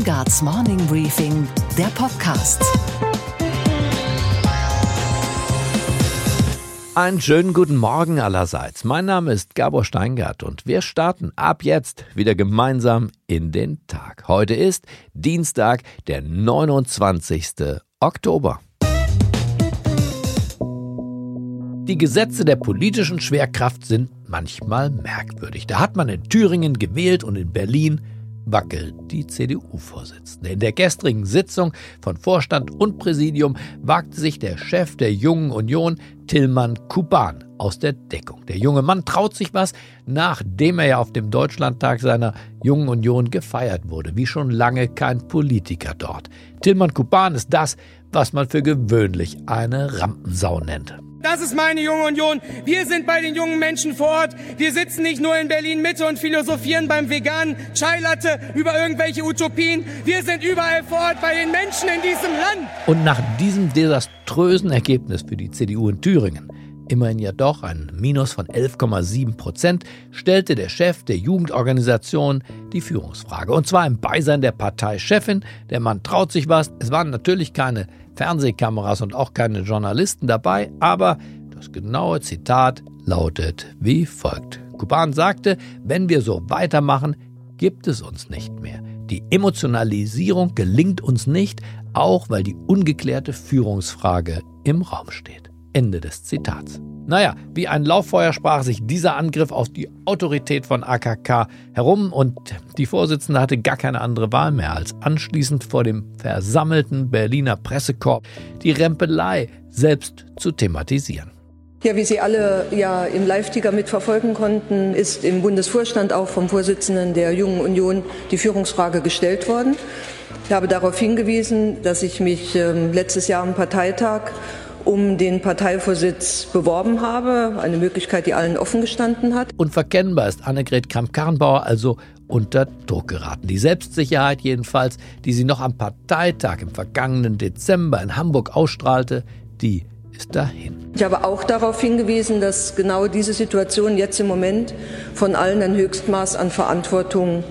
Weingarts Morning Briefing, der Podcast. Einen schönen guten Morgen allerseits. Mein Name ist Gabor Steingart und wir starten ab jetzt wieder gemeinsam in den Tag. Heute ist Dienstag, der 29. Oktober. Die Gesetze der politischen Schwerkraft sind manchmal merkwürdig. Da hat man in Thüringen gewählt und in Berlin wackelt die CDU-Vorsitzende. In der gestrigen Sitzung von Vorstand und Präsidium wagte sich der Chef der Jungen Union, Tillmann Kuban, aus der Deckung. Der junge Mann traut sich was, nachdem er ja auf dem Deutschlandtag seiner Jungen Union gefeiert wurde, wie schon lange kein Politiker dort. Tillmann Kuban ist das, was man für gewöhnlich eine Rampensau nennt. Das ist meine junge Union. Wir sind bei den jungen Menschen vor Ort. Wir sitzen nicht nur in Berlin Mitte und philosophieren beim veganen Chai Latte über irgendwelche Utopien. Wir sind überall vor Ort bei den Menschen in diesem Land. Und nach diesem desaströsen Ergebnis für die CDU in Thüringen, immerhin ja doch ein Minus von 11,7 Prozent, stellte der Chef der Jugendorganisation die Führungsfrage. Und zwar im Beisein der Parteichefin. Der Mann traut sich was. Es waren natürlich keine Fernsehkameras und auch keine Journalisten dabei, aber das genaue Zitat lautet wie folgt. Kuban sagte, wenn wir so weitermachen, gibt es uns nicht mehr. Die Emotionalisierung gelingt uns nicht, auch weil die ungeklärte Führungsfrage im Raum steht. Ende des Zitats. Naja, wie ein Lauffeuer sprach sich dieser Angriff auf die Autorität von AKK herum und die Vorsitzende hatte gar keine andere Wahl mehr, als anschließend vor dem versammelten Berliner Pressekorps die Rempelei selbst zu thematisieren. Ja, wie Sie alle ja im Live-Ticker mitverfolgen konnten, ist im Bundesvorstand auch vom Vorsitzenden der Jungen Union die Führungsfrage gestellt worden. Ich habe darauf hingewiesen, dass ich mich äh, letztes Jahr am Parteitag um den Parteivorsitz beworben habe. Eine Möglichkeit, die allen offen gestanden hat. Unverkennbar ist Annegret Kramp-Karrenbauer also unter Druck geraten. Die Selbstsicherheit jedenfalls, die sie noch am Parteitag im vergangenen Dezember in Hamburg ausstrahlte, die ist dahin. Ich habe auch darauf hingewiesen, dass genau diese Situation jetzt im Moment von allen ein Höchstmaß an Verantwortung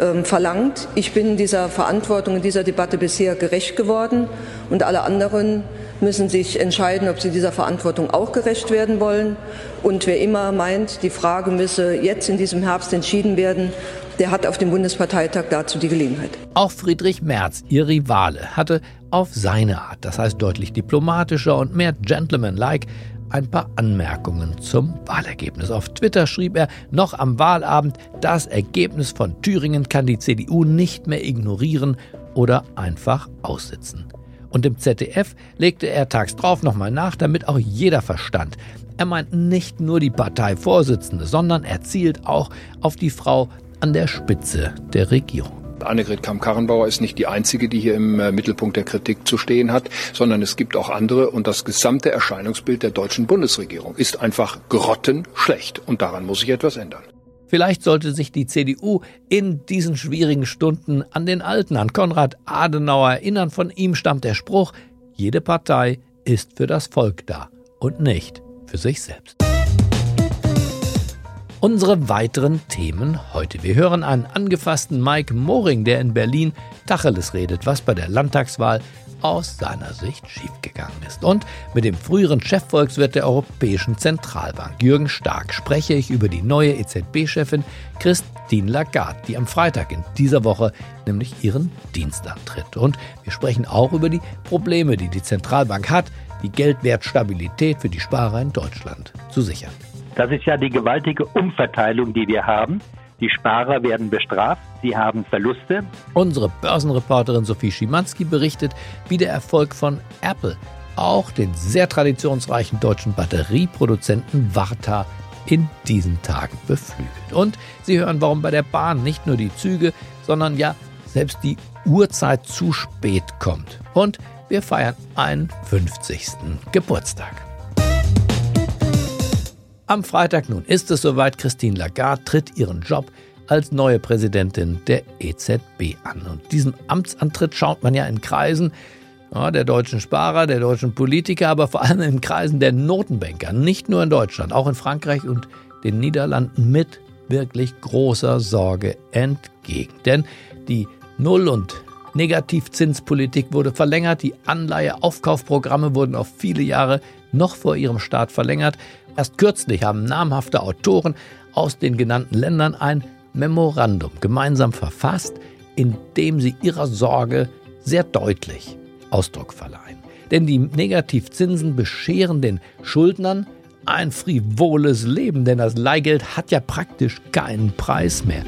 ähm, verlangt. Ich bin dieser Verantwortung in dieser Debatte bisher gerecht geworden und alle anderen müssen sich entscheiden, ob sie dieser Verantwortung auch gerecht werden wollen. Und wer immer meint, die Frage müsse jetzt in diesem Herbst entschieden werden, der hat auf dem Bundesparteitag dazu die Gelegenheit. Auch Friedrich Merz, ihr Rivale, hatte auf seine Art, das heißt deutlich diplomatischer und mehr gentlemanlike, ein paar Anmerkungen zum Wahlergebnis. Auf Twitter schrieb er noch am Wahlabend, das Ergebnis von Thüringen kann die CDU nicht mehr ignorieren oder einfach aussitzen. Und im ZDF legte er tags drauf nochmal nach, damit auch jeder verstand. Er meint nicht nur die Parteivorsitzende, sondern er zielt auch auf die Frau an der Spitze der Regierung. Annegret Kamm-Karrenbauer ist nicht die einzige, die hier im äh, Mittelpunkt der Kritik zu stehen hat, sondern es gibt auch andere und das gesamte Erscheinungsbild der deutschen Bundesregierung ist einfach grottenschlecht und daran muss sich etwas ändern. Vielleicht sollte sich die CDU in diesen schwierigen Stunden an den Alten, an Konrad Adenauer erinnern. Von ihm stammt der Spruch, jede Partei ist für das Volk da und nicht für sich selbst. Unsere weiteren Themen heute. Wir hören einen angefassten Mike Moring, der in Berlin Tacheles redet, was bei der Landtagswahl aus seiner Sicht schiefgegangen ist. Und mit dem früheren Chefvolkswirt der Europäischen Zentralbank, Jürgen Stark, spreche ich über die neue EZB-Chefin Christine Lagarde, die am Freitag in dieser Woche nämlich ihren Dienst antritt. Und wir sprechen auch über die Probleme, die die Zentralbank hat, die Geldwertstabilität für die Sparer in Deutschland zu sichern. Das ist ja die gewaltige Umverteilung, die wir haben. Die Sparer werden bestraft, sie haben Verluste. Unsere Börsenreporterin Sophie Schimanski berichtet, wie der Erfolg von Apple auch den sehr traditionsreichen deutschen Batterieproduzenten Varta in diesen Tagen beflügelt. Und Sie hören, warum bei der Bahn nicht nur die Züge, sondern ja selbst die Uhrzeit zu spät kommt. Und wir feiern einen 50. Geburtstag. Am Freitag nun ist es soweit, Christine Lagarde tritt ihren Job als neue Präsidentin der EZB an. Und diesem Amtsantritt schaut man ja in Kreisen ja, der deutschen Sparer, der deutschen Politiker, aber vor allem in Kreisen der Notenbanker, nicht nur in Deutschland, auch in Frankreich und den Niederlanden mit wirklich großer Sorge entgegen. Denn die Null- und Negativzinspolitik wurde verlängert, die Anleiheaufkaufprogramme wurden auf viele Jahre noch vor ihrem Start verlängert. Erst kürzlich haben namhafte Autoren aus den genannten Ländern ein Memorandum gemeinsam verfasst, in dem sie ihrer Sorge sehr deutlich Ausdruck verleihen. Denn die Negativzinsen bescheren den Schuldnern ein frivoles Leben, denn das Leihgeld hat ja praktisch keinen Preis mehr.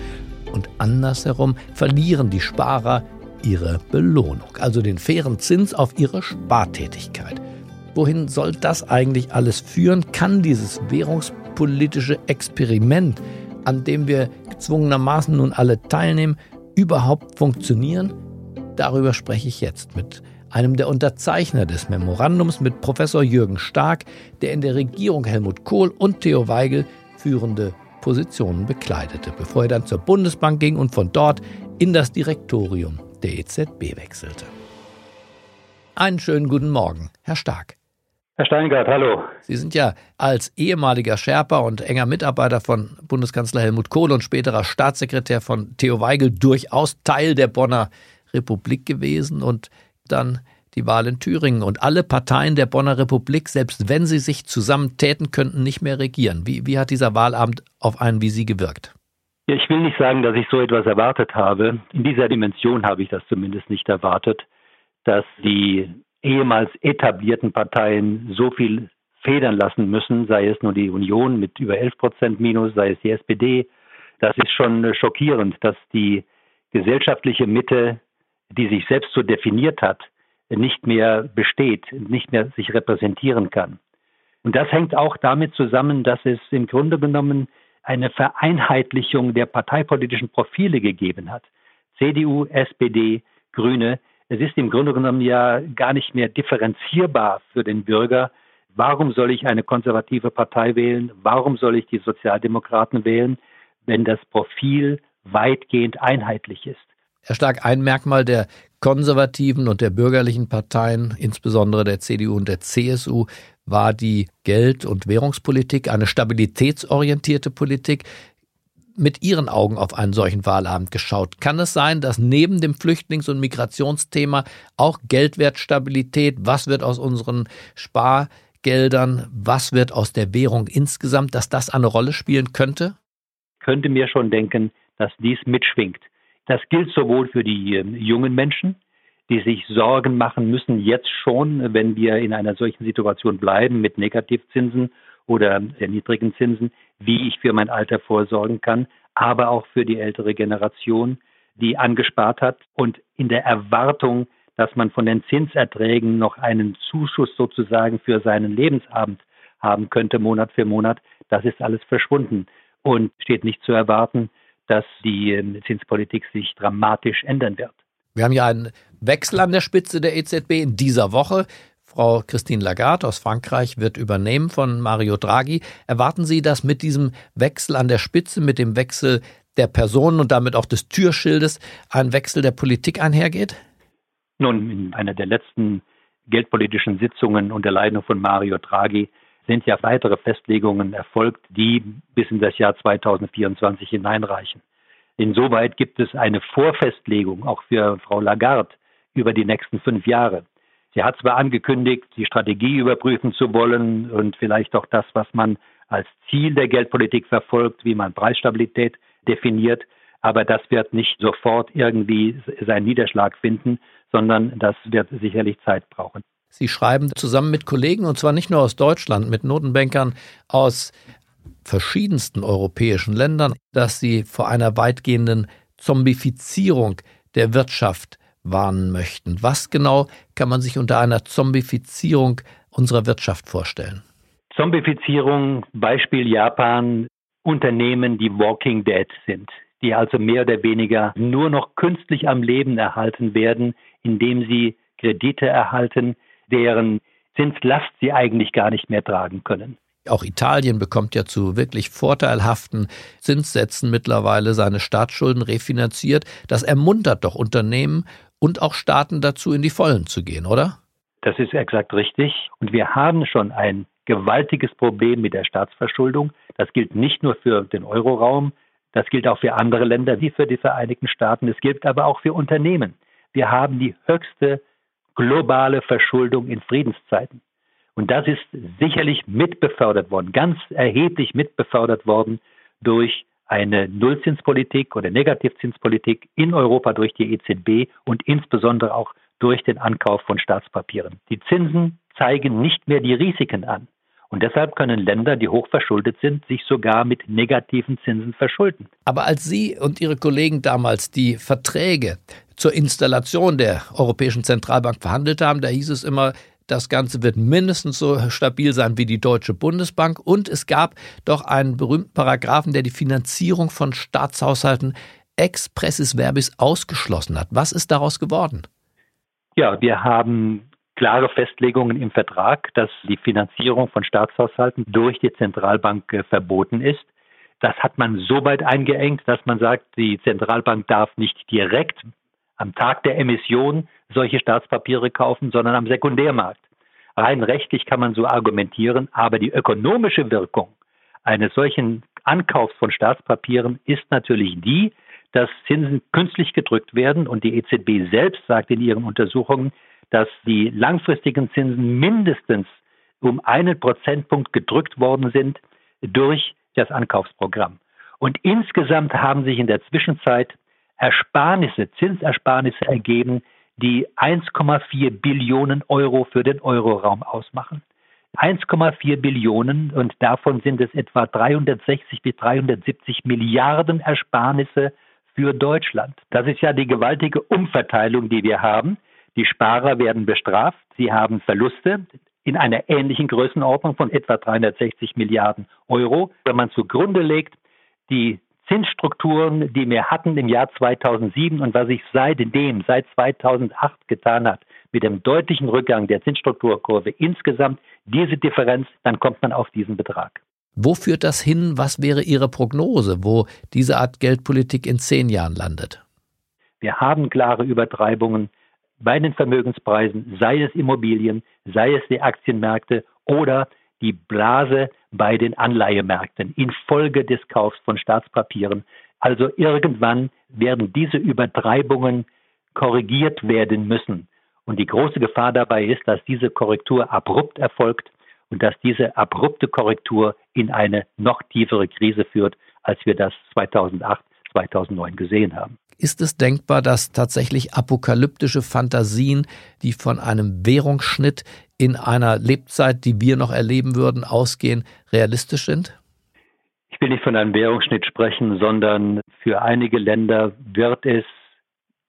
Und andersherum verlieren die Sparer ihre Belohnung, also den fairen Zins auf ihre Spartätigkeit. Wohin soll das eigentlich alles führen? Kann dieses währungspolitische Experiment, an dem wir gezwungenermaßen nun alle teilnehmen, überhaupt funktionieren? Darüber spreche ich jetzt mit einem der Unterzeichner des Memorandums, mit Professor Jürgen Stark, der in der Regierung Helmut Kohl und Theo Weigel führende Positionen bekleidete, bevor er dann zur Bundesbank ging und von dort in das Direktorium der EZB wechselte. Einen schönen guten Morgen, Herr Stark. Herr Steingart, hallo. Sie sind ja als ehemaliger Sherpa und enger Mitarbeiter von Bundeskanzler Helmut Kohl und späterer Staatssekretär von Theo Weigel durchaus Teil der Bonner Republik gewesen und dann die Wahl in Thüringen. Und alle Parteien der Bonner Republik, selbst wenn sie sich zusammentäten, könnten nicht mehr regieren. Wie, wie hat dieser Wahlabend auf einen wie Sie gewirkt? Ja, ich will nicht sagen, dass ich so etwas erwartet habe. In dieser Dimension habe ich das zumindest nicht erwartet, dass die ehemals etablierten Parteien so viel federn lassen müssen, sei es nur die Union mit über 11 Prozent Minus, sei es die SPD. Das ist schon schockierend, dass die gesellschaftliche Mitte, die sich selbst so definiert hat, nicht mehr besteht, nicht mehr sich repräsentieren kann. Und das hängt auch damit zusammen, dass es im Grunde genommen eine Vereinheitlichung der parteipolitischen Profile gegeben hat. CDU, SPD, Grüne, es ist im Grunde genommen ja gar nicht mehr differenzierbar für den Bürger. Warum soll ich eine konservative Partei wählen? Warum soll ich die Sozialdemokraten wählen, wenn das Profil weitgehend einheitlich ist? Herr Stark, ein Merkmal der konservativen und der bürgerlichen Parteien, insbesondere der CDU und der CSU, war die Geld- und Währungspolitik, eine stabilitätsorientierte Politik mit Ihren Augen auf einen solchen Wahlabend geschaut? Kann es sein, dass neben dem Flüchtlings- und Migrationsthema auch Geldwertstabilität, was wird aus unseren Spargeldern, was wird aus der Währung insgesamt, dass das eine Rolle spielen könnte? Könnte mir schon denken, dass dies mitschwingt. Das gilt sowohl für die ähm, jungen Menschen, die sich Sorgen machen müssen, jetzt schon, wenn wir in einer solchen Situation bleiben mit Negativzinsen oder sehr niedrigen Zinsen, wie ich für mein Alter vorsorgen kann, aber auch für die ältere Generation, die angespart hat und in der Erwartung, dass man von den Zinserträgen noch einen Zuschuss sozusagen für seinen Lebensabend haben könnte, Monat für Monat, das ist alles verschwunden und steht nicht zu erwarten, dass die ähm, Zinspolitik sich dramatisch ändern wird. Wir haben ja einen Wechsel an der Spitze der EZB in dieser Woche. Frau Christine Lagarde aus Frankreich wird übernehmen von Mario Draghi. Erwarten Sie, dass mit diesem Wechsel an der Spitze, mit dem Wechsel der Personen und damit auch des Türschildes ein Wechsel der Politik einhergeht? Nun, in einer der letzten geldpolitischen Sitzungen unter Leitung von Mario Draghi sind ja weitere Festlegungen erfolgt, die bis in das Jahr 2024 hineinreichen. Insoweit gibt es eine Vorfestlegung auch für Frau Lagarde über die nächsten fünf Jahre. Sie hat zwar angekündigt, die Strategie überprüfen zu wollen und vielleicht auch das, was man als Ziel der Geldpolitik verfolgt, wie man Preisstabilität definiert, aber das wird nicht sofort irgendwie seinen Niederschlag finden, sondern das wird sicherlich Zeit brauchen. Sie schreiben zusammen mit Kollegen, und zwar nicht nur aus Deutschland, mit Notenbankern aus verschiedensten europäischen Ländern, dass sie vor einer weitgehenden Zombifizierung der Wirtschaft warnen möchten. Was genau kann man sich unter einer Zombifizierung unserer Wirtschaft vorstellen? Zombifizierung, Beispiel Japan, Unternehmen, die Walking Dead sind, die also mehr oder weniger nur noch künstlich am Leben erhalten werden, indem sie Kredite erhalten, deren Zinslast sie eigentlich gar nicht mehr tragen können. Auch Italien bekommt ja zu wirklich vorteilhaften Zinssätzen mittlerweile seine Staatsschulden refinanziert. Das ermuntert doch Unternehmen und auch Staaten dazu, in die Vollen zu gehen, oder? Das ist exakt richtig. Und wir haben schon ein gewaltiges Problem mit der Staatsverschuldung. Das gilt nicht nur für den Euroraum, Das gilt auch für andere Länder wie für die Vereinigten Staaten. Es gilt aber auch für Unternehmen. Wir haben die höchste globale Verschuldung in Friedenszeiten. Und das ist sicherlich mitbefördert worden, ganz erheblich mitbefördert worden durch eine Nullzinspolitik oder Negativzinspolitik in Europa durch die EZB und insbesondere auch durch den Ankauf von Staatspapieren. Die Zinsen zeigen nicht mehr die Risiken an. Und deshalb können Länder, die hochverschuldet sind, sich sogar mit negativen Zinsen verschulden. Aber als Sie und Ihre Kollegen damals die Verträge zur Installation der Europäischen Zentralbank verhandelt haben, da hieß es immer, das Ganze wird mindestens so stabil sein wie die Deutsche Bundesbank. Und es gab doch einen berühmten Paragraphen, der die Finanzierung von Staatshaushalten expressis verbis ausgeschlossen hat. Was ist daraus geworden? Ja, wir haben klare Festlegungen im Vertrag, dass die Finanzierung von Staatshaushalten durch die Zentralbank äh, verboten ist. Das hat man so weit eingeengt, dass man sagt, die Zentralbank darf nicht direkt am Tag der Emission solche Staatspapiere kaufen, sondern am Sekundärmarkt. Rein rechtlich kann man so argumentieren, aber die ökonomische Wirkung eines solchen Ankaufs von Staatspapieren ist natürlich die, dass Zinsen künstlich gedrückt werden und die EZB selbst sagt in ihren Untersuchungen, dass die langfristigen Zinsen mindestens um einen Prozentpunkt gedrückt worden sind durch das Ankaufsprogramm. Und insgesamt haben sich in der Zwischenzeit Ersparnisse, Zinsersparnisse ergeben, die 1,4 Billionen Euro für den Euroraum ausmachen. 1,4 Billionen und davon sind es etwa 360 bis 370 Milliarden Ersparnisse für Deutschland. Das ist ja die gewaltige Umverteilung, die wir haben. Die Sparer werden bestraft, sie haben Verluste in einer ähnlichen Größenordnung von etwa 360 Milliarden Euro. Wenn man zugrunde legt, die Zinsstrukturen, die wir hatten im Jahr 2007 und was sich seitdem, seit 2008 getan hat, mit dem deutlichen Rückgang der Zinsstrukturkurve insgesamt, diese Differenz, dann kommt man auf diesen Betrag. Wo führt das hin? Was wäre Ihre Prognose, wo diese Art Geldpolitik in zehn Jahren landet? Wir haben klare Übertreibungen bei den Vermögenspreisen, sei es Immobilien, sei es die Aktienmärkte oder die Blase bei den Anleihemärkten infolge des Kaufs von Staatspapieren. Also irgendwann werden diese Übertreibungen korrigiert werden müssen. Und die große Gefahr dabei ist, dass diese Korrektur abrupt erfolgt und dass diese abrupte Korrektur in eine noch tiefere Krise führt, als wir das 2008, 2009 gesehen haben. Ist es denkbar, dass tatsächlich apokalyptische Fantasien, die von einem Währungsschnitt in einer Lebzeit, die wir noch erleben würden, ausgehen, realistisch sind? Ich will nicht von einem Währungsschnitt sprechen, sondern für einige Länder wird es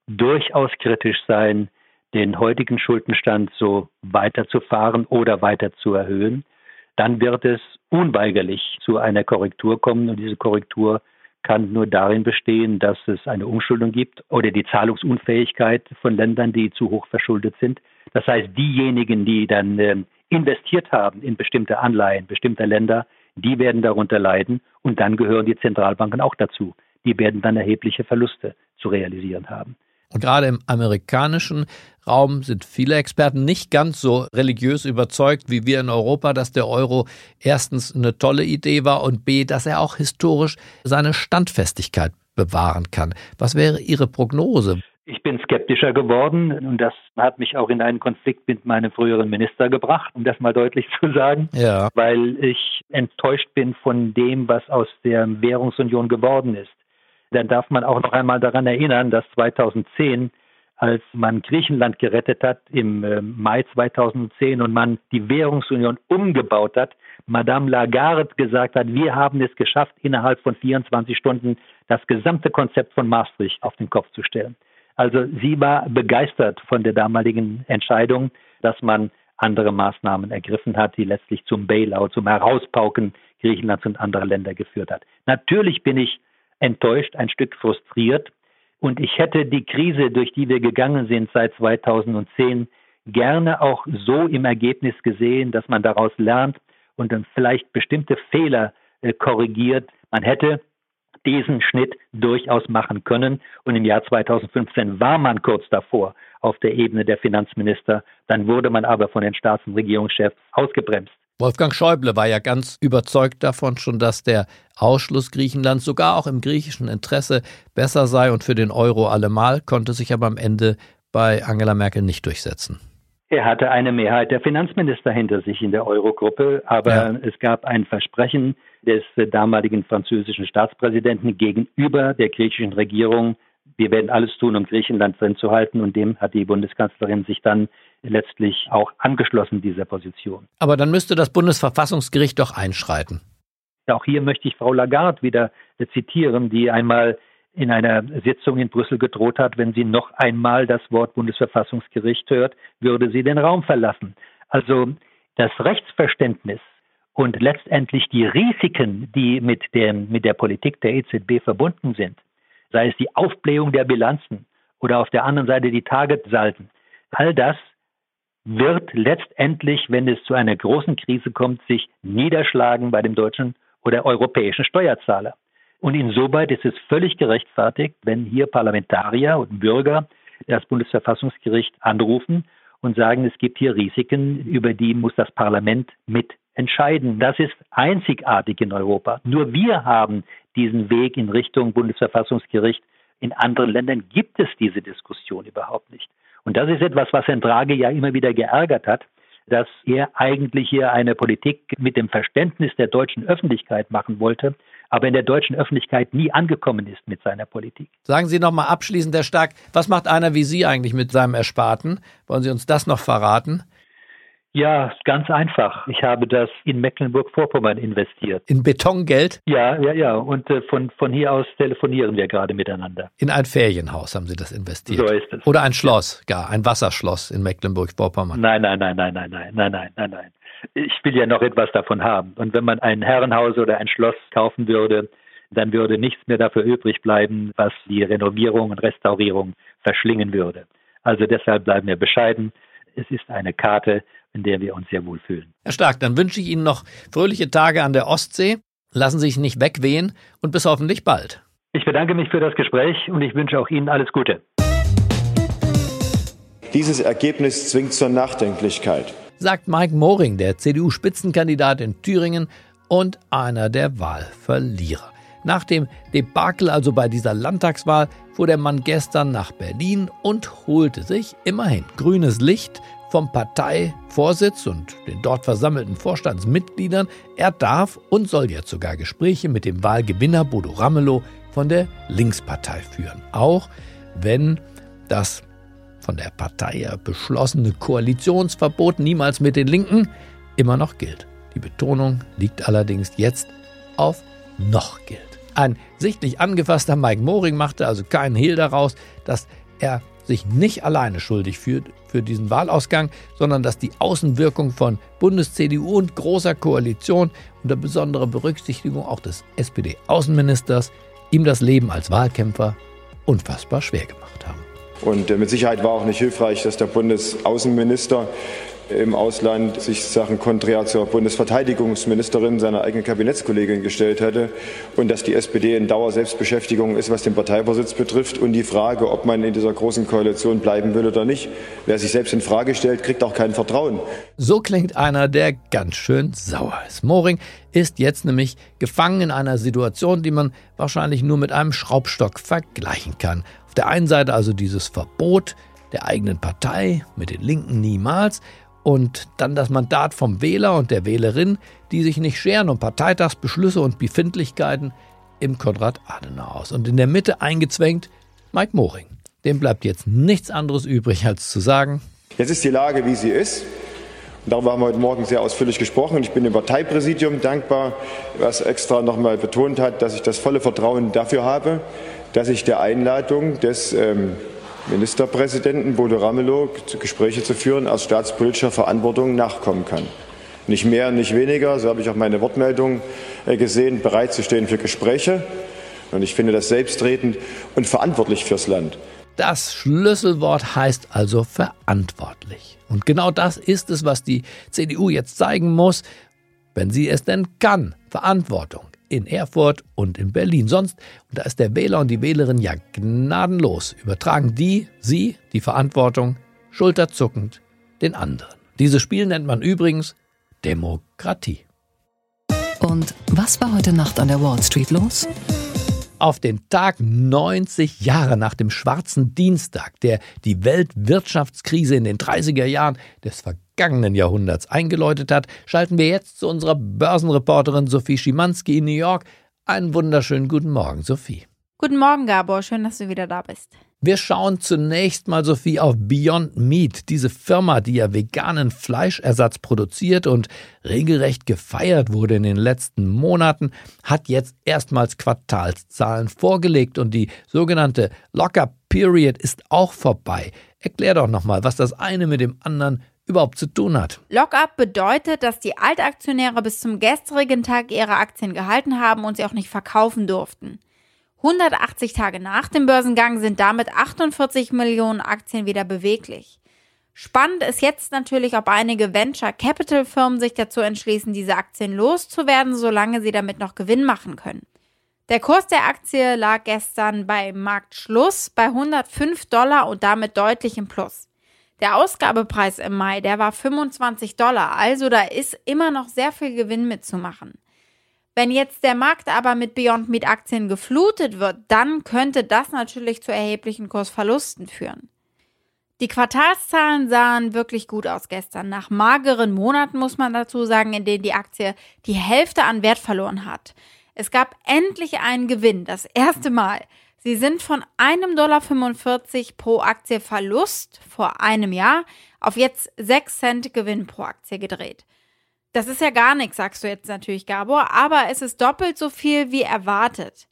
durchaus kritisch sein, den heutigen Schuldenstand so weiterzufahren oder weiter zu erhöhen. Dann wird es unweigerlich zu einer Korrektur kommen und diese Korrektur kann nur darin bestehen, dass es eine Umschuldung gibt oder die Zahlungsunfähigkeit von Ländern, die zu hoch verschuldet sind. Das heißt, diejenigen, die dann äh, investiert haben in bestimmte Anleihen bestimmter Länder, die werden darunter leiden und dann gehören die Zentralbanken auch dazu. Die werden dann erhebliche Verluste zu realisieren haben. Und gerade im amerikanischen Raum sind viele Experten nicht ganz so religiös überzeugt wie wir in Europa, dass der Euro erstens eine tolle Idee war und b, dass er auch historisch seine Standfestigkeit bewahren kann. Was wäre Ihre Prognose? Ich bin skeptischer geworden und das hat mich auch in einen Konflikt mit meinem früheren Minister gebracht, um das mal deutlich zu sagen, ja. weil ich enttäuscht bin von dem, was aus der Währungsunion geworden ist dann darf man auch noch einmal daran erinnern, dass 2010 als man Griechenland gerettet hat im äh, Mai 2010 und man die Währungsunion umgebaut hat, Madame Lagarde gesagt hat, wir haben es geschafft, innerhalb von 24 Stunden das gesamte Konzept von Maastricht auf den Kopf zu stellen. Also sie war begeistert von der damaligen Entscheidung, dass man andere Maßnahmen ergriffen hat, die letztlich zum Bailout, zum Herauspauken Griechenlands und anderer Länder geführt hat. Natürlich bin ich enttäuscht, ein Stück frustriert. Und ich hätte die Krise, durch die wir gegangen sind seit 2010, gerne auch so im Ergebnis gesehen, dass man daraus lernt und dann vielleicht bestimmte Fehler äh, korrigiert. Man hätte diesen Schnitt durchaus machen können. Und im Jahr 2015 war man kurz davor auf der Ebene der Finanzminister. Dann wurde man aber von den Staats- und Regierungschefs ausgebremst. Wolfgang Schäuble war ja ganz überzeugt davon schon, dass der Ausschluss Griechenlands sogar auch im griechischen Interesse besser sei und für den Euro allemal, konnte sich aber am Ende bei Angela Merkel nicht durchsetzen. Er hatte eine Mehrheit der Finanzminister hinter sich in der Eurogruppe, aber ja. es gab ein Versprechen des damaligen französischen Staatspräsidenten gegenüber der griechischen Regierung, wir werden alles tun, um Griechenland drin zu halten. Und dem hat die Bundeskanzlerin sich dann letztlich auch angeschlossen, dieser Position. Aber dann müsste das Bundesverfassungsgericht doch einschreiten. Auch hier möchte ich Frau Lagarde wieder zitieren, die einmal in einer Sitzung in Brüssel gedroht hat, wenn sie noch einmal das Wort Bundesverfassungsgericht hört, würde sie den Raum verlassen. Also das Rechtsverständnis und letztendlich die Risiken, die mit, dem, mit der Politik der EZB verbunden sind, sei es die Aufblähung der Bilanzen oder auf der anderen Seite die Targetsalden, all das wird letztendlich, wenn es zu einer großen Krise kommt, sich niederschlagen bei dem deutschen oder europäischen Steuerzahler. Und insoweit ist es völlig gerechtfertigt, wenn hier Parlamentarier und Bürger das Bundesverfassungsgericht anrufen und sagen, es gibt hier Risiken, über die muss das Parlament mit entscheiden. Das ist einzigartig in Europa. Nur wir haben diesen Weg in Richtung Bundesverfassungsgericht. In anderen Ländern gibt es diese Diskussion überhaupt nicht. Und das ist etwas, was Herrn Draghi ja immer wieder geärgert hat, dass er eigentlich hier eine Politik mit dem Verständnis der deutschen Öffentlichkeit machen wollte, aber in der deutschen Öffentlichkeit nie angekommen ist mit seiner Politik. Sagen Sie noch mal abschließend, Herr Stark, was macht einer wie Sie eigentlich mit seinem Ersparten? Wollen Sie uns das noch verraten? Ja, ganz einfach. Ich habe das in Mecklenburg-Vorpommern investiert. In Betongeld? Ja, ja, ja. Und äh, von, von hier aus telefonieren wir gerade miteinander. In ein Ferienhaus haben Sie das investiert? So ist es. Oder ein Schloss, gar ein Wasserschloss in Mecklenburg-Vorpommern? Nein, nein, nein, nein, nein, nein, nein, nein, nein, nein. Ich will ja noch etwas davon haben. Und wenn man ein Herrenhaus oder ein Schloss kaufen würde, dann würde nichts mehr dafür übrig bleiben, was die Renovierung und Restaurierung verschlingen würde. Also deshalb bleiben wir bescheiden. Es ist eine Karte, in der wir uns sehr wohl fühlen. Herr Stark, dann wünsche ich Ihnen noch fröhliche Tage an der Ostsee. Lassen Sie sich nicht wegwehen und bis hoffentlich bald. Ich bedanke mich für das Gespräch und ich wünsche auch Ihnen alles Gute. Dieses Ergebnis zwingt zur Nachdenklichkeit. Sagt Mike Moring, der CDU-Spitzenkandidat in Thüringen und einer der Wahlverlierer. Nach dem Debakel also bei dieser Landtagswahl fuhr der Mann gestern nach Berlin und holte sich immerhin grünes Licht vom Parteivorsitz und den dort versammelten Vorstandsmitgliedern. Er darf und soll jetzt sogar Gespräche mit dem Wahlgewinner Bodo Ramelow von der Linkspartei führen. Auch wenn das von der Partei beschlossene Koalitionsverbot niemals mit den Linken immer noch gilt. Die Betonung liegt allerdings jetzt auf noch gilt. Ein sichtlich angefasster Mike Moring machte also keinen Hehl daraus, dass er sich nicht alleine schuldig fühlt für diesen Wahlausgang, sondern dass die Außenwirkung von Bundes-CDU und großer Koalition unter besonderer Berücksichtigung auch des SPD-Außenministers ihm das Leben als Wahlkämpfer unfassbar schwer gemacht haben. Und äh, mit Sicherheit war auch nicht hilfreich, dass der Bundesaußenminister im Ausland sich Sachen konträr zur Bundesverteidigungsministerin, seiner eigenen Kabinettskollegin, gestellt hatte und dass die SPD in Dauerselbstbeschäftigung ist, was den Parteivorsitz betrifft und die Frage, ob man in dieser großen Koalition bleiben will oder nicht. Wer sich selbst in Frage stellt, kriegt auch kein Vertrauen. So klingt einer, der ganz schön sauer ist. Moring ist jetzt nämlich gefangen in einer Situation, die man wahrscheinlich nur mit einem Schraubstock vergleichen kann. Auf der einen Seite also dieses Verbot der eigenen Partei, mit den Linken niemals, und dann das Mandat vom Wähler und der Wählerin, die sich nicht scheren um Parteitagsbeschlüsse und Befindlichkeiten im Konrad-Adenauer-Haus. Und in der Mitte eingezwängt Mike Moring. Dem bleibt jetzt nichts anderes übrig, als zu sagen: Jetzt ist die Lage, wie sie ist. Und darüber haben wir heute Morgen sehr ausführlich gesprochen. Ich bin dem Parteipräsidium dankbar, was extra nochmal betont hat, dass ich das volle Vertrauen dafür habe, dass ich der Einladung des ähm, Ministerpräsidenten Bodo Ramelow Gespräche zu führen, aus staatspolitischer Verantwortung nachkommen kann. Nicht mehr, nicht weniger, so habe ich auch meine Wortmeldung äh, gesehen, bereit zu stehen für Gespräche. Und ich finde das selbstredend und verantwortlich fürs Land. Das Schlüsselwort heißt also verantwortlich. Und genau das ist es, was die CDU jetzt zeigen muss, wenn sie es denn kann. Verantwortung in Erfurt und in Berlin. Sonst, und da ist der Wähler und die Wählerin ja gnadenlos, übertragen die, sie, die Verantwortung, schulterzuckend den anderen. Dieses Spiel nennt man übrigens Demokratie. Und was war heute Nacht an der Wall Street los? Auf den Tag 90 Jahre nach dem schwarzen Dienstag, der die Weltwirtschaftskrise in den 30er Jahren des vergangenen Jahrhunderts eingeläutet hat, schalten wir jetzt zu unserer Börsenreporterin Sophie Schimanski in New York. Einen wunderschönen guten Morgen, Sophie. Guten Morgen, Gabor. Schön, dass du wieder da bist. Wir schauen zunächst mal, Sophie, auf Beyond Meat, diese Firma, die ja veganen Fleischersatz produziert und regelrecht gefeiert wurde in den letzten Monaten, hat jetzt erstmals Quartalszahlen vorgelegt und die sogenannte Locker Period ist auch vorbei. Erklär doch nochmal, was das eine mit dem anderen überhaupt zu tun hat. Lockup bedeutet, dass die Altaktionäre bis zum gestrigen Tag ihre Aktien gehalten haben und sie auch nicht verkaufen durften. 180 Tage nach dem Börsengang sind damit 48 Millionen Aktien wieder beweglich. Spannend ist jetzt natürlich, ob einige Venture Capital Firmen sich dazu entschließen, diese Aktien loszuwerden, solange sie damit noch Gewinn machen können. Der Kurs der Aktie lag gestern bei Marktschluss bei 105 Dollar und damit deutlich im Plus. Der Ausgabepreis im Mai, der war 25 Dollar, also da ist immer noch sehr viel Gewinn mitzumachen. Wenn jetzt der Markt aber mit Beyond Meat Aktien geflutet wird, dann könnte das natürlich zu erheblichen Kursverlusten führen. Die Quartalszahlen sahen wirklich gut aus gestern. Nach mageren Monaten muss man dazu sagen, in denen die Aktie die Hälfte an Wert verloren hat. Es gab endlich einen Gewinn, das erste Mal. Sie sind von einem Dollar pro Aktie Verlust vor einem Jahr auf jetzt 6 Cent Gewinn pro Aktie gedreht. Das ist ja gar nichts, sagst du jetzt natürlich, Gabor, aber es ist doppelt so viel wie erwartet.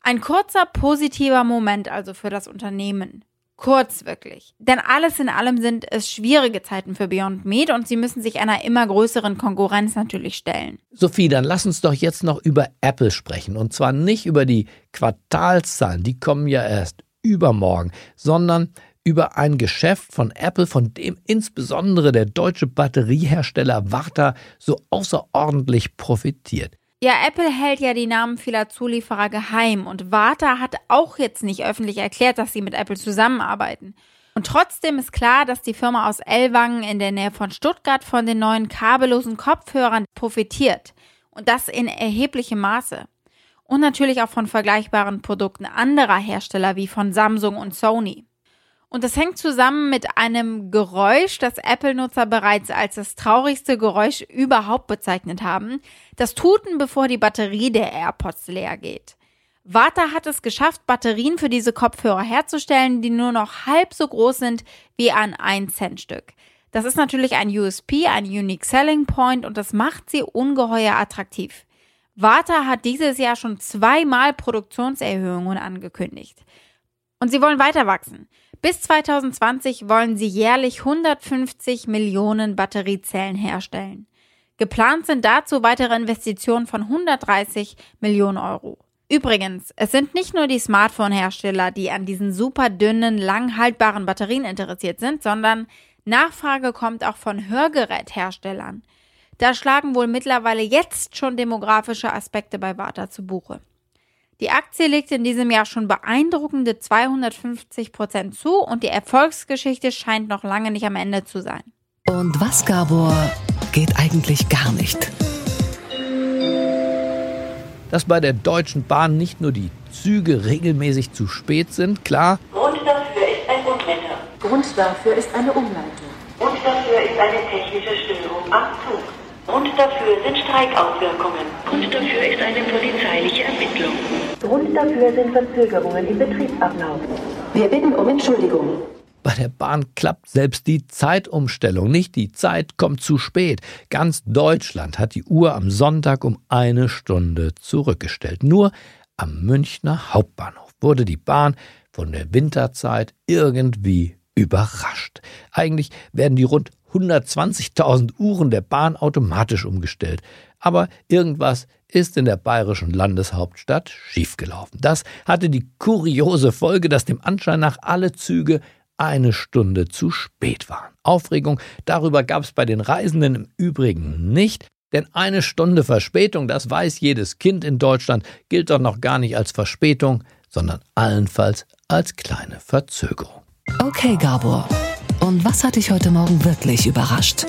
Ein kurzer positiver Moment also für das Unternehmen. Kurz wirklich. Denn alles in allem sind es schwierige Zeiten für Beyond Meat und sie müssen sich einer immer größeren Konkurrenz natürlich stellen. Sophie, dann lass uns doch jetzt noch über Apple sprechen. Und zwar nicht über die Quartalszahlen, die kommen ja erst übermorgen, sondern über ein Geschäft von Apple, von dem insbesondere der deutsche Batteriehersteller Warta so außerordentlich profitiert. Ja, Apple hält ja die Namen vieler Zulieferer geheim und Warta hat auch jetzt nicht öffentlich erklärt, dass sie mit Apple zusammenarbeiten. Und trotzdem ist klar, dass die Firma aus Ellwangen in der Nähe von Stuttgart von den neuen kabellosen Kopfhörern profitiert. Und das in erheblichem Maße. Und natürlich auch von vergleichbaren Produkten anderer Hersteller wie von Samsung und Sony. Und das hängt zusammen mit einem Geräusch, das Apple-Nutzer bereits als das traurigste Geräusch überhaupt bezeichnet haben. Das Tuten, bevor die Batterie der AirPods leer geht. Warta hat es geschafft, Batterien für diese Kopfhörer herzustellen, die nur noch halb so groß sind wie ein 1-Cent-Stück. Das ist natürlich ein USP, ein Unique Selling Point und das macht sie ungeheuer attraktiv. Warta hat dieses Jahr schon zweimal Produktionserhöhungen angekündigt. Und sie wollen weiter wachsen. Bis 2020 wollen sie jährlich 150 Millionen Batteriezellen herstellen. Geplant sind dazu weitere Investitionen von 130 Millionen Euro. Übrigens, es sind nicht nur die Smartphone-Hersteller, die an diesen super dünnen, lang haltbaren Batterien interessiert sind, sondern Nachfrage kommt auch von Hörgerätherstellern. Da schlagen wohl mittlerweile jetzt schon demografische Aspekte bei Warta zu Buche. Die Aktie legt in diesem Jahr schon beeindruckende 250 Prozent zu und die Erfolgsgeschichte scheint noch lange nicht am Ende zu sein. Und was, Gabor, geht eigentlich gar nicht? Dass bei der Deutschen Bahn nicht nur die Züge regelmäßig zu spät sind, klar. Grund dafür ist ein Unwetter. Grund dafür ist eine Umleitung. Grund dafür ist eine technische Störung am Zug. Grund dafür sind Streikauswirkungen. Grund dafür ist eine polizeiliche Ermittlung. Grund dafür sind Verzögerungen im Betriebsablauf. Wir bitten um Entschuldigung. Bei der Bahn klappt selbst die Zeitumstellung nicht. Die Zeit kommt zu spät. Ganz Deutschland hat die Uhr am Sonntag um eine Stunde zurückgestellt. Nur am Münchner Hauptbahnhof wurde die Bahn von der Winterzeit irgendwie überrascht. Eigentlich werden die rund 120.000 Uhren der Bahn automatisch umgestellt. Aber irgendwas ist in der bayerischen Landeshauptstadt schiefgelaufen. Das hatte die kuriose Folge, dass dem Anschein nach alle Züge eine Stunde zu spät waren. Aufregung darüber gab es bei den Reisenden im Übrigen nicht, denn eine Stunde Verspätung, das weiß jedes Kind in Deutschland, gilt doch noch gar nicht als Verspätung, sondern allenfalls als kleine Verzögerung. Okay, Gabor. Und was hat dich heute Morgen wirklich überrascht?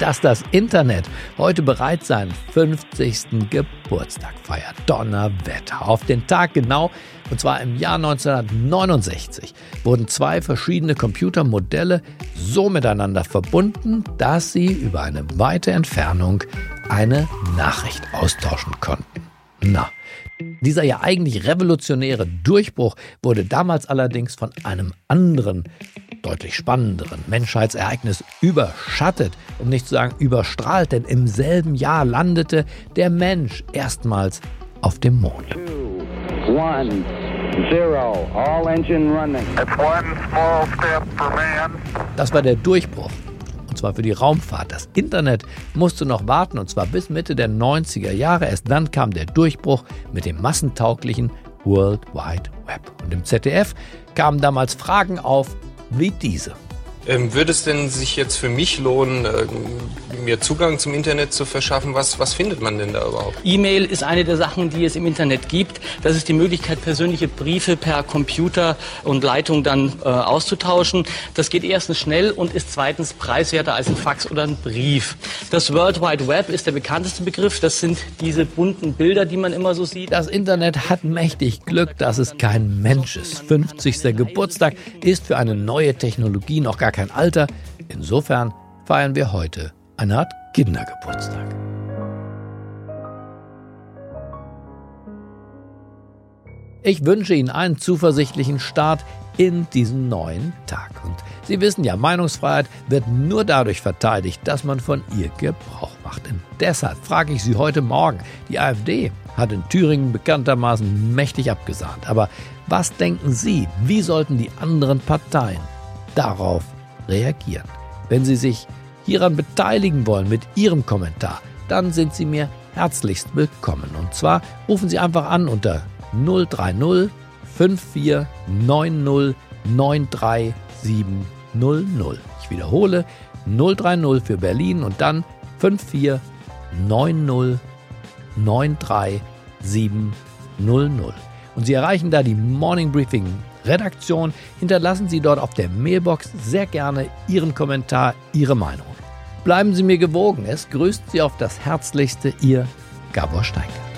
dass das Internet heute bereits seinen 50. Geburtstag feiert. Donnerwetter. Auf den Tag genau, und zwar im Jahr 1969, wurden zwei verschiedene Computermodelle so miteinander verbunden, dass sie über eine weite Entfernung eine Nachricht austauschen konnten. Na, dieser ja eigentlich revolutionäre Durchbruch wurde damals allerdings von einem anderen, deutlich spannenderen Menschheitsereignis überschattet, um nicht zu sagen überstrahlt, denn im selben Jahr landete der Mensch erstmals auf dem Mond. Two, one, zero, all engine running. Das war der Durchbruch und zwar für die Raumfahrt. Das Internet musste noch warten, und zwar bis Mitte der 90er Jahre. Erst dann kam der Durchbruch mit dem massentauglichen World Wide Web. Und im ZDF kamen damals Fragen auf wie diese. Ähm, würde es denn sich jetzt für mich lohnen, äh, mir Zugang zum Internet zu verschaffen? Was, was findet man denn da überhaupt? E-Mail ist eine der Sachen, die es im Internet gibt. Das ist die Möglichkeit, persönliche Briefe per Computer und Leitung dann äh, auszutauschen. Das geht erstens schnell und ist zweitens preiswerter als ein Fax oder ein Brief. Das World Wide Web ist der bekannteste Begriff. Das sind diese bunten Bilder, die man immer so sieht. Das Internet hat mächtig Glück, dass es kein Mensch ist. 50. Geburtstag ist für eine neue Technologie noch gar gar kein Alter. Insofern feiern wir heute eine Art Kindergeburtstag. Ich wünsche Ihnen einen zuversichtlichen Start in diesen neuen Tag. Und Sie wissen ja, Meinungsfreiheit wird nur dadurch verteidigt, dass man von ihr Gebrauch macht. Und deshalb frage ich Sie heute Morgen. Die AfD hat in Thüringen bekanntermaßen mächtig abgesahnt. Aber was denken Sie, wie sollten die anderen Parteien darauf reagieren. Wenn Sie sich hieran beteiligen wollen mit Ihrem Kommentar, dann sind Sie mir herzlichst willkommen. Und zwar rufen Sie einfach an unter 030 5490 93700. Ich wiederhole 030 für Berlin und dann 5490 93700. Und Sie erreichen da die Morning Briefing Redaktion. Hinterlassen Sie dort auf der Mailbox sehr gerne Ihren Kommentar, Ihre Meinung. Bleiben Sie mir gewogen. Es grüßt Sie auf das Herzlichste, Ihr Gabor Steingart.